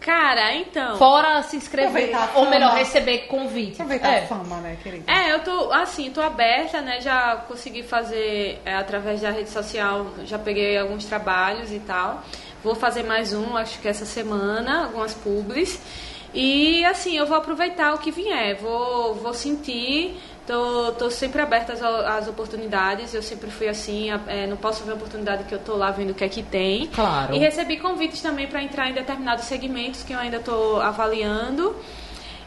Cara, então. fora se inscrever, ou melhor, receber convite. Aproveitar É. a fama, né, querida? É, eu tô, assim, tô aberta, né? Já consegui fazer é, através da rede social, já peguei alguns trabalhos e tal. Vou fazer mais um, acho que essa semana, algumas publis. E, assim, eu vou aproveitar o que vier, vou, vou sentir. Tô, tô sempre aberta às, às oportunidades, eu sempre fui assim, é, não posso ver a oportunidade que eu tô lá vendo o que é que tem. Claro. E recebi convites também para entrar em determinados segmentos que eu ainda tô avaliando.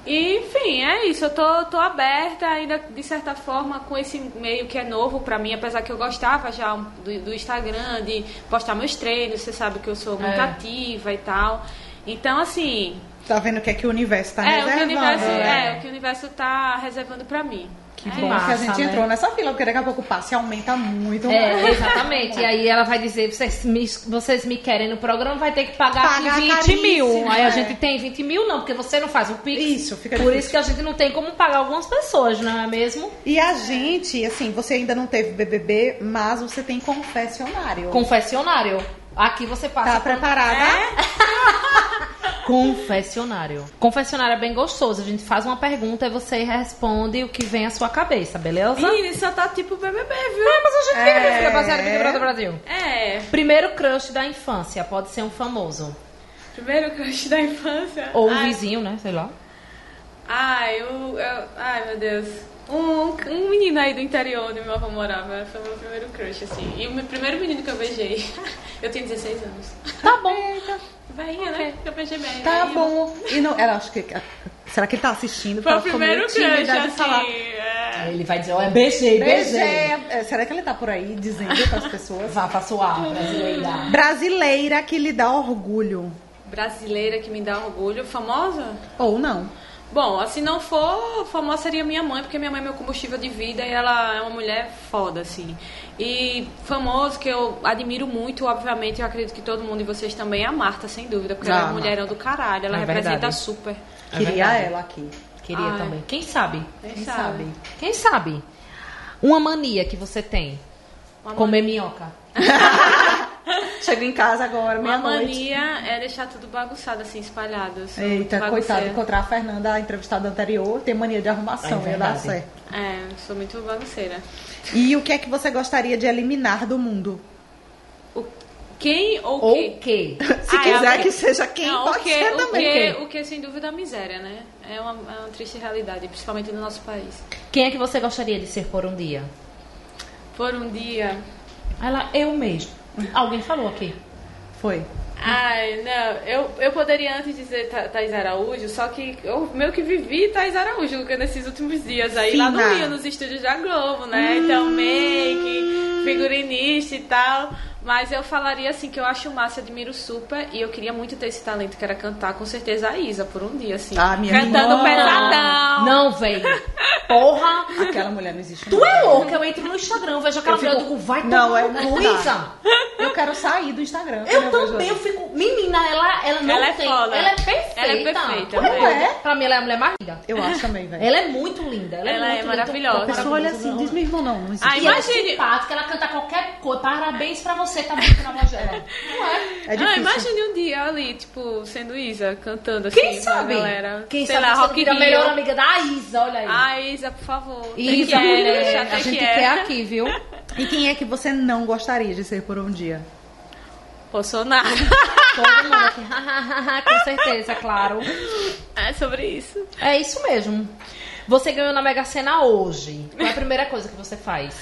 E, enfim, é isso. Eu tô, tô aberta ainda, de certa forma, com esse meio que é novo pra mim, apesar que eu gostava já do, do Instagram, de postar meus treinos, você sabe que eu sou muito É. ativa e tal. Então, assim, Tá vendo o que é que o universo tá é, o que o reservando? universo, né? é, o que o universo tá reservando pra mim. Que É bom massa, que a gente né? entrou nessa fila, porque daqui a pouco o passe aumenta muito mais. É, exatamente. E aí ela vai dizer, vocês me, vocês me querem no programa, vai ter que pagar aqui Pagar 20 caríssimo, mil. Aí a é. gente tem 20 mil não, porque você não faz o Pix. Isso, fica Por difícil. isso que a gente não tem como pagar algumas pessoas, não é mesmo? E a gente, assim, você ainda não teve BBB, mas você tem confessionário. Confessionário. Aqui você passa Tá por- preparada? Confessionário. Confessionário é bem gostoso. A gente faz uma pergunta e você responde o que vem à sua cabeça, beleza? Ih, isso tá tipo BBB, viu? É, mas a gente É. vive, filha, baseado no Big Brother Brasil. É, Primeiro crush da infância, pode ser um famoso. primeiro crush da infância. Ou um Ai, vizinho, né? Sei lá. Ai, eu, eu- ai meu Deus. Um, um menino aí do interior onde meu avô morava foi o meu primeiro crush, assim. E o primeiro menino que eu beijei, eu tenho 16 anos. Tá bom. Veinha, né? Que eu beijei bem. Tá veinha. bom. E não, ela acho que. Será que ele tá assistindo? Foi o primeiro crush, assim. falar. é. Ele vai dizer, ó, é beijei, Beijei. beijei. É, Será que ele tá por aí dizendo para as pessoas? Vá pra suar, brasileira. Brasileira que lhe dá orgulho. Brasileira que me dá orgulho. Famosa? Ou não. Bom, se não for, famosa seria minha mãe, porque minha mãe é meu combustível de vida e ela é uma mulher foda, assim. E famoso que eu admiro muito, obviamente, eu acredito que todo mundo e vocês também, é a Marta, sem dúvida, porque Ah, ela é uma Marta. mulherão do caralho, ela É representa verdade. super. É Queria verdade. ela aqui. Queria Ai. também. Quem sabe? Quem, Quem sabe? sabe? Quem sabe? Uma mania que você tem. Uma Comer minhoca. Chego em casa agora, Uma meia-noite. mania é deixar tudo bagunçado, assim, espalhado. Eita, coitado, encontrar a Fernanda, a entrevistada anterior, tem mania de arrumação, É ia dar verdade. certo. É, sou muito bagunceira. E o que é que você gostaria de eliminar do mundo? O quem ou o Ou quê? Se Ah, quiser é- que seja quem, Não, pode o que, ser o também. que, o que, sem dúvida, é a miséria, né? É uma, é uma triste realidade, principalmente no nosso país. Quem é que você gostaria de ser por um dia? Por um dia. Ela, eu mesmo. Alguém falou aqui. Foi. Ai, não, eu, eu poderia antes dizer Tha- Thais Araújo, só que eu meio que vivi Thais Araújo nesses últimos dias aí, lá no. Rio, nos estúdios da Globo, né? Então, make, figurinista e tal. Mas eu falaria assim que eu acho massa, admiro super e eu queria muito ter esse talento que era cantar, com certeza a Isa, por um dia, assim. Ah, minha Cantando irmã. pesadão. Não, velho. Porra. Aquela mulher não existe. Tu não. é louca, eu entro no Instagram, vejo aquela Eu fico- mulher, eu digo, vai Não, tomar é- não. Isa. Eu quero sair do Instagram. Eu também, eu ela. fico. Menina, ela, ela não Ela é tem. foda. Ela é perfeita. Ela é perfeita, Ué, né? ué. Pra mim, ela é a mulher mais linda. Eu acho também, velho. Ela é muito linda. Ela, Ela é muito linda. maravilhosa. A pessoa olha assim, diz mesmo não, não existe. Ai, E ela é Imagine- simpática, ela canta qualquer coisa. Parabéns pra você, tá muito na voz dela. Não é? É ah, difícil. imagine um dia ali, tipo, sendo Isa, cantando assim Quem sabe? galera. Quem Sei sabe lá, Rock vira a melhor amiga da Isa, olha aí. Ah, Isa, por favor. Isa, é, mulher, já a gente que quer é. aqui, viu? E quem é que você não gostaria de ser por um dia? Bolsonaro. Todo mundo aqui. Com certeza, claro. é sobre isso. É isso mesmo. Você ganhou na Mega Sena hoje. Qual é a primeira coisa que você faz?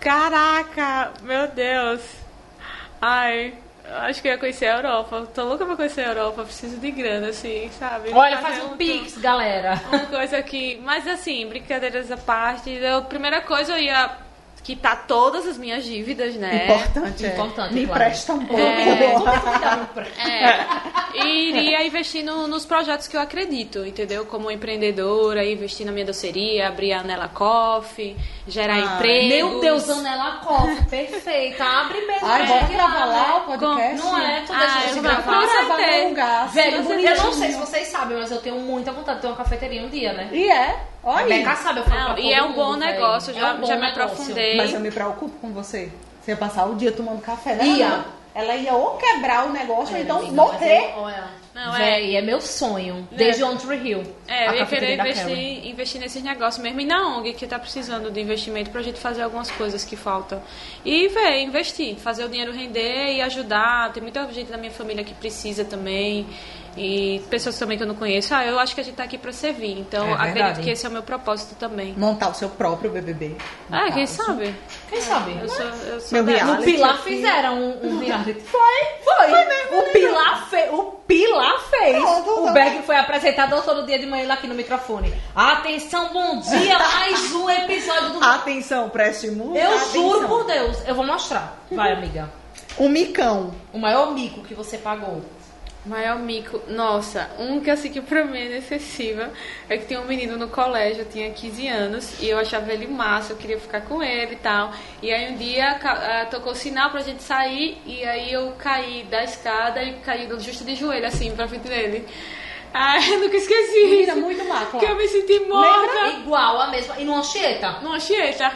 Caraca, meu Deus. Ai, acho que eu ia conhecer a Europa. Tô louca pra conhecer a Europa. Preciso de grana, assim, sabe? Olha, faz um um pix, galera. Uma coisa que. Mas assim, brincadeiras à parte, eu, primeira coisa eu ia. Que tá todas as minhas dívidas, né? Importante, é. Importante, Me claro. presta um pouco. É, e iria investir no- nos projetos que eu acredito, entendeu? Como empreendedora, investir na minha doceria, abrir a Nela Coffee, gerar Ah, empregos. Meu Deus, Anela Coffee, perfeita. Abre mesmo. Ai, bora gravar né? lá o podcast? Não é? Tu Ah, deixa eu de gravar. com certeza. Velho, eu não sei se vocês sabem, mas eu tenho muita vontade de ter uma cafeteria um dia, né? E é, olha. Beca sabe, eu falo Não, pra e é um bom mundo, negócio, já, É um bom já me negócio. aprofundei. Mas eu me preocupo com você. Você ia passar o dia tomando café, né? Ia. Ela ia ou quebrar o negócio, ou então morrer. olha, Não, é. Véi, é meu sonho. Desde on Tree Hill. É, eu ia querer investir, investir nesses negócios mesmo. E na ONG que tá precisando de investimento pra gente fazer algumas coisas que faltam. E, véi, investir, fazer o dinheiro render e ajudar. Tem muita gente da minha família que precisa também. E pessoas também que eu não conheço. Ah, eu acho que a gente tá aqui pra servir. Então, É verdade. acredito que esse é o meu propósito também. Montar o seu próprio BBB. Ah, quem caso. sabe? Quem sabe? Eu sou, eu sou Meu. No Pilar fizeram um, um reality. Foi, foi. Foi mesmo. O Pilar, fe... o Pilar fez. Pronto, o tá. Berg foi apresentador todo dia de manhã lá aqui no microfone. Atenção, bom dia, mais um episódio do... Atenção, preste muita Eu atenção. juro por Deus, eu vou mostrar. Vai, amiga. Um micão. O maior mico que você pagou. Maior mico. Nossa, um que assim que pra mim é inacessível é que tinha um menino no colégio, eu tinha 15 anos, e eu achava ele massa, eu queria ficar com ele e tal. E aí um dia ah, tocou o sinal pra gente sair, e aí eu caí da escada e caí justo de joelho, assim, pra frente dele. Ai, eu nunca esqueci Menina, isso. muito má, Que eu me senti morta. Igual a mesma. E no Anchieta? Numa chieta.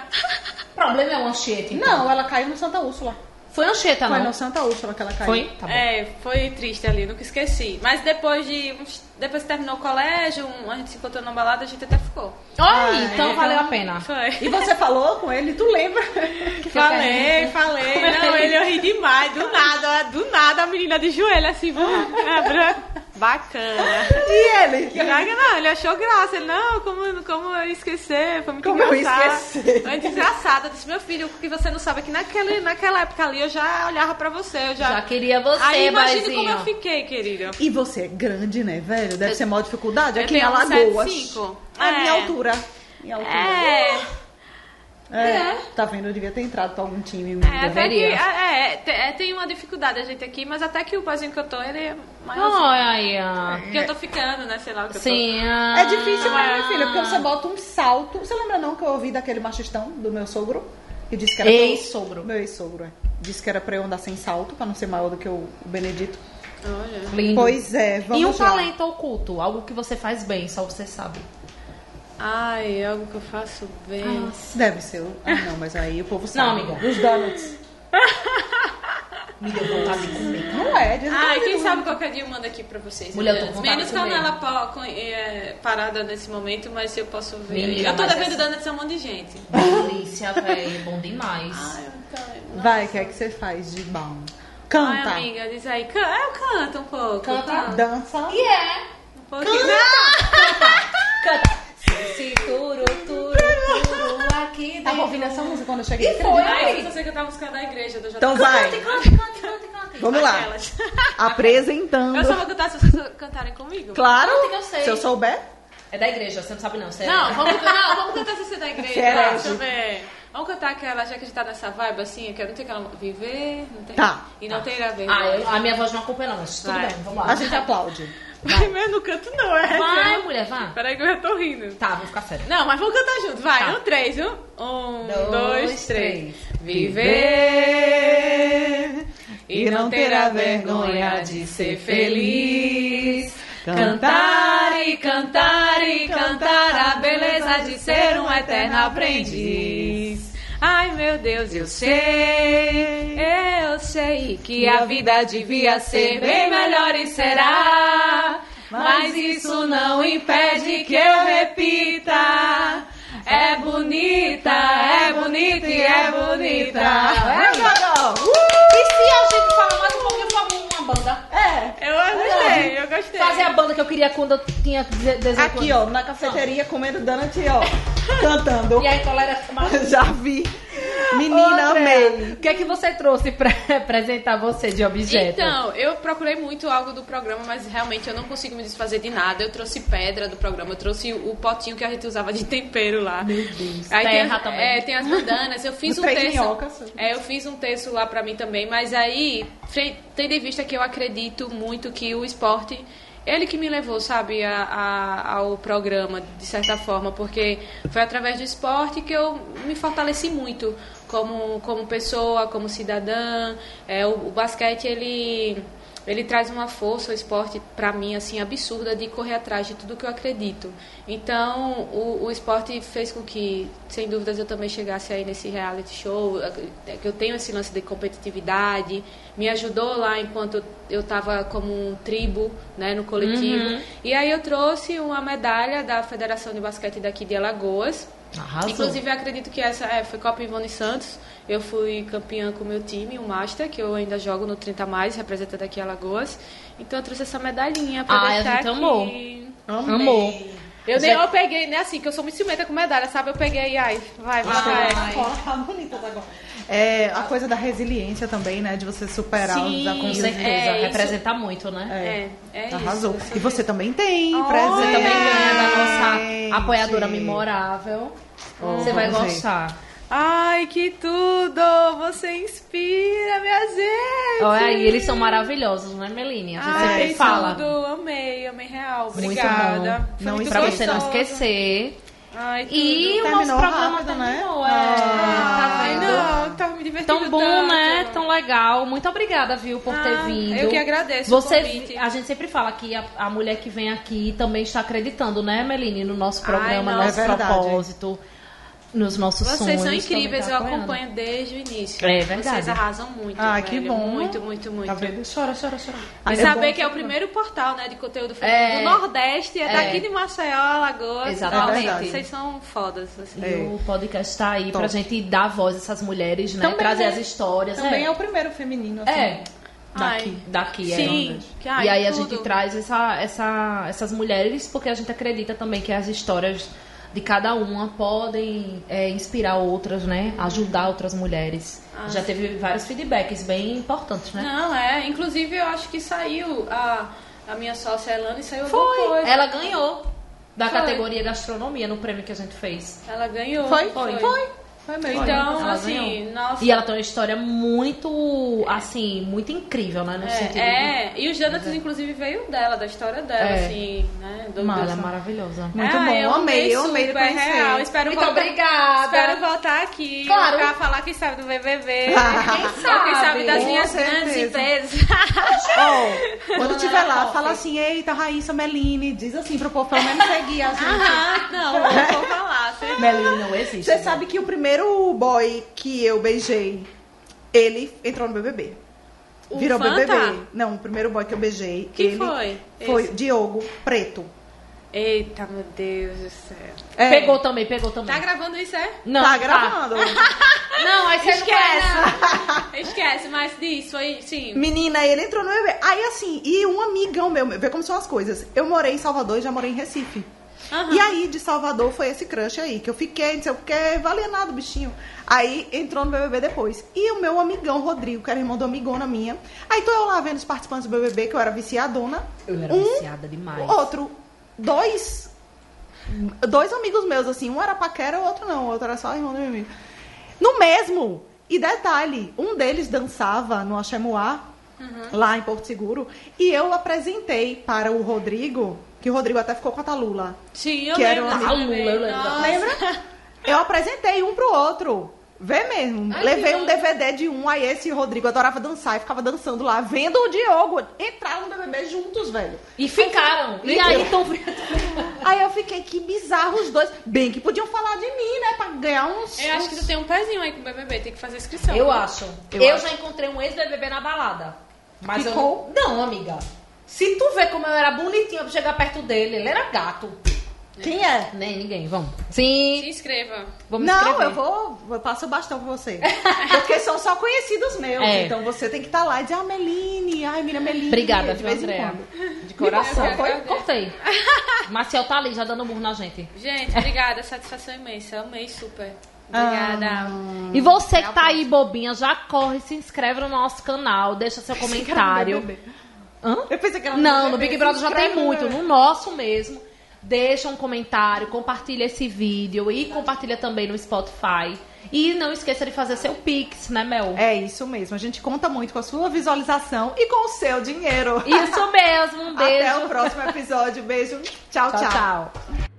O problema é o Anchieta, então. Não, ela caiu no Santa Úrsula. Foi Anchieta, Foi não? no Santa Úrsula que ela caiu. Foi? Tá bom. É, foi triste ali, nunca esqueci. Mas depois de. uns- Depois que terminou o colégio, um- a gente se encontrou na balada, a gente até ficou. Olha, Ah, então é. valeu a pena. Foi. E você falou com ele, tu lembra? Falei, falei. Não, ele eu ri demais. Do nada, do nada a menina de joelho assim, vamos, abra. Bacana. E ele? Graga não, ele achou graça. Ele, não, como, como eu esquecer? Foi muito Como eu engraçado. esquecer? Foi engraçado. Eu disse, meu filho, o que você não sabe é que naquele, naquela época ali eu já olhava pra você. Eu já, Já queria você, Aí imagina como eu fiquei, querida. E você é grande, né, velho? Deve ser maior dificuldade. eu Aqui em Alagoas. 1,75. É, É. minha altura. Minha altura. É. É. Tá vendo? Eu devia ter entrado pra algum time. É, até que, é, é, é, tem uma dificuldade a gente aqui, mas até que o pazinho que eu tô, ele é maior. Olha aí, ó. Que eu tô ficando, né? Sei lá o que Sim. É difícil mesmo, minha filha, porque Ah. você bota um salto. Você lembra não que eu ouvi daquele machistão do meu sogro? Que disse que era Ex-sogro. Eu... Meu ex-sogro, é. Disse que era pra eu andar sem salto, pra não ser maior do que o o Benedito. Olha. Lindo. Pois é, vamos E um lá. talento oculto, algo que você faz bem, só você sabe. Ai, é algo que eu faço bem. Deve ser. o- Ah, não, mas aí o povo Não, sabe. amiga. Os donuts. Me deu vontade de comer. Não é, diz Ai, que quem sabe qualquer dia eu mando aqui pra vocês. Mulher, eu tô meninas. com vontade Menos de comer. pa- com- é, parada nesse momento, mas eu posso ver. Menina, eu tô mas devendo essa- donuts a um monte de gente. Delícia, velho. Bom demais. Ai, eu tô... Vai, o que é que você faz de bom? Ai, Canta. amiga, diz aí. Can... Eu canto um pouco. Canta. canto Dança. E é. Um pouquinho. Canta. Se turu, turu, turu, aqui Tava dentro. ouvindo essa música quando eu cheguei. E foi? Ai, eu só sei que eu tava buscando a igreja do Então JK. vai. Cante, cante, cante, cante, cante. Vamos lá. Aquelas. Apresentando. Eu só vou cantar se vocês cantarem comigo. Claro. Canta que eu sei. Se eu souber. É da igreja, você não sabe não. Você Não, vamos, não, vamos cantar se você é da igreja. É Tá, herege. deixa eu ver. Vamos cantar aquela, já que a gente tá nessa vibe assim, eu quero não ter aquela. Viver, não tem. Tá. E não ter a ver. Ah, eu- a minha voz não acompanha não, mas tudo Vai. bem, vamos lá. A gente aplaude. Vai, mas eu não canto não, é. Vai, mulher, vai. Peraí que eu já tô rindo. Tá, vou ficar sério. Não, mas vamos cantar junto, vai. Tá. Um, três, um. Um, Dois, dois, três. três. Viver e não ter a vergonha de ser feliz. Cantar e cantar e cantar a beleza de ser um eterno aprendiz. Ai meu Deus, eu sei, eu sei que a vida devia ser bem melhor e será. Mas isso não impede que eu repita. É bonita, é bonita e é bonita. É, Gogó? E se a gente falar mais um pouquinho, forma uma banda? É. Eu gostei, eu gostei. Fazer a banda que eu queria quando eu tinha 18 Aqui, ó, na cafeteria, comendo donut, ó. Cantando. E a intolerância mais... Já vi. Menina, Outra. amei. O que é que você trouxe pra apresentar você de objeto? Então, eu procurei muito algo do programa, mas realmente eu não consigo me desfazer de nada. Eu trouxe pedra do programa, eu trouxe o potinho que a gente usava de tempero lá. Meu Deus. Aí tem, Terra as- também. É, tem as bandanas. Eu fiz um texto. minhocas. É, eu fiz um texto lá pra mim também, mas aí, tendo em vista que eu acredito muito que o esporte. Ele que me levou, sabe, a- a- ao programa, de certa forma, porque foi através do esporte que eu me fortaleci muito como, como pessoa, como cidadã. É, o, o basquete, ele, ele traz uma força, o esporte, pra mim, assim, absurda de correr atrás de tudo que eu acredito. Então, o, o esporte fez com que, sem dúvidas, eu também chegasse aí nesse reality show, é, que eu tenho esse lance de competitividade, me ajudou lá enquanto eu estava como um tribo, né, no coletivo. E aí eu trouxe uma medalha da Federação de Basquete daqui de Alagoas, Arrasou. Inclusive, eu acredito que essa é, foi Copa Ivone Santos. Eu fui campeã com o meu time, o Master, que eu ainda jogo no 30 mais, representando aqui Alagoas. Então eu trouxe essa medalhinha pra Ah, a deixar aqui. amou. Amor. Eu, nem, eu peguei, né, assim, que eu sou muito ciumenta com medalha, sabe? Eu peguei, ai, vai, vai, vai. Tá bonita agora. É, a coisa da resiliência também, né? De você superar Sim, os Com desafios. certeza, É, isso- representa muito, né? É, é Arrasou. isso. E você também tem Oh, presente. Você também ganha da nossa apoiadora memorável. Você vai gente. gostar. Ai, que tudo! Você inspira, minha gente! Olha aí, eles são maravilhosos, né, Meline? A gente Ai, sempre fala. tudo, amei, amei real. Muito Obrigada. bom. Foi Não muito Pra você não gostoso. esquecer. Ai, tudo. E o nosso Terminou programa rápido, né? terminou. É, Ah, tá Ai, vendo? não, tava me divertindo Tão bom, tanto. né? Tão legal. Muito obrigada, viu, por ter Ah, vindo. eu que agradeço Você, a gente sempre fala que a, a mulher que vem aqui também está acreditando, né, Meline, no nosso Ai, programa, nossa. nosso É verdade. propósito, nos nossos sonhos. Vocês são incríveis, tá eu acompanho desde o início. É verdade. Vocês arrasam muito. Ah, velho. que bom. Muito, muito, muito. Tá vendo? Chora, chora, chora. E Ah, é saber bom que é o primeiro portal né, de conteúdo É. do Nordeste, é, É. daqui de Maceió, Alagoas. Exatamente. Nossa, Vocês são fodas. Assim. E É. o podcast está aí Top. pra gente dar voz a essas mulheres, né? Também, Trazer né? as histórias. Também é. é o primeiro feminino, assim. É, Ai, daqui, é. Sim. ai, e aí a tudo. gente traz essa, essa, essas mulheres porque a gente acredita também que as histórias de cada uma podem é, inspirar outras, né? Ajudar outras mulheres. Ah, Já teve vários feedbacks bem importantes, né? Não, é. Inclusive, eu acho que saiu a, a minha sócia Elane saiu Foi. Ela ganhou da Foi. categoria gastronomia no prêmio que a gente fez. Ela ganhou. Foi? Foi. Foi. Foi mesmo. Então, assim, nossa. E ela tem uma história muito, assim, muito incrível, né? No sentido É, é, e os Donuts, inclusive, veio dela, da história dela, É. assim, né? Do, de... Ela é maravilhosa. Muito Ah, bom, eu amei, eu amei conhecer. real. Espero Muito voltar, obrigada. Espero voltar aqui Claro. pra falar, quem sabe, do BBB. Quem Ou quem sabe? sabe das minhas grandes empresas. Ó, quando tiver lá, fala assim, eita, Raíssa Meline, diz assim pro povo pelo menos seguir a gente. Ah, não, eu vou falar. Você... Meline não existe. Você né? sabe que o primeiro boy que eu beijei, ele entrou no BBB. O Virou Fanta? BBB. Não, o primeiro boy que eu beijei, Quem ele foi? foi Esse? Diogo Preto. Eita, meu Deus do céu. É, Pegou também, pegou também. Tá gravando isso, é? Não, tá gravando. Não, aí você Esquece. Esquece, mas disso foi, sim. Menina, ele entrou no BBB. Aí assim, e um amigão meu, vê como são as coisas. Eu morei em Salvador e já morei em Recife. Aham. E aí, de Salvador, foi esse crush aí, que eu fiquei, não sei o que, valia nada o bichinho. Aí entrou no BBB depois. E o meu amigão Rodrigo, que era irmão do amigona minha. Aí tô eu lá vendo os participantes do BBB, que eu era viciadona. Eu era um, viciada demais. Outro, dois, dois amigos meus, assim, um era paquera, o outro não, o outro era só irmão do meu amigo. No mesmo, e detalhe, um deles dançava no Axemoá, lá em Porto Seguro, e eu apresentei para o Rodrigo, que o Rodrigo até ficou com a Talula. Sim, eu Que era lembro. um desse amigo. bebê. Eu lembro. Lembra? Eu apresentei um pro outro. Vê mesmo. Ai, Levei um. DVD de um, aí esse Rodrigo adorava dançar e ficava dançando lá, vendo o Diogo entrar no BBB juntos, velho. E ficaram. E aí, então... Aí eu fiquei, que bizarro os dois. Bem que podiam falar de mim, né? Pra ganhar uns. Eu acho que tu tem um pezinho aí com o BBB, tem que fazer inscrição. Eu acho. Eu Eu, acho. já encontrei um ex-BBB na balada. Mas Ficou? eu... Não, amiga. Se tu vê como eu era bonitinha pra chegar perto dele, ele era gato. Quem é? Nem ninguém, vamos. Sim. Se inscreva. Vamos não, escrever. eu vou. Eu passo o bastão pra você. Porque são só conhecidos meus. É. Então você tem que estar lá e dizer, ah, Meline, ai, mira Meline. Obrigada, de vez em Andréa? quando. De coração. Foi? Cortei. Marcial tá ali, já dando burro na gente. Gente, obrigada, satisfação imensa. Amei super. Obrigada. E você que tá aí, bobinha, já corre, se inscreve no nosso canal, deixa seu comentário. BBB. Hã? Eu pensei que era Não, no Big Brother já tem muito, no- no nosso mesmo. Deixa um comentário, compartilha esse vídeo e compartilha também no Spotify. E não esqueça de fazer seu Pix, né, Mel? É isso mesmo. A gente conta muito com a sua visualização e com o seu dinheiro. Isso mesmo, um beijo. Até o próximo episódio. Beijo. tchau. tchau. tchau. tchau.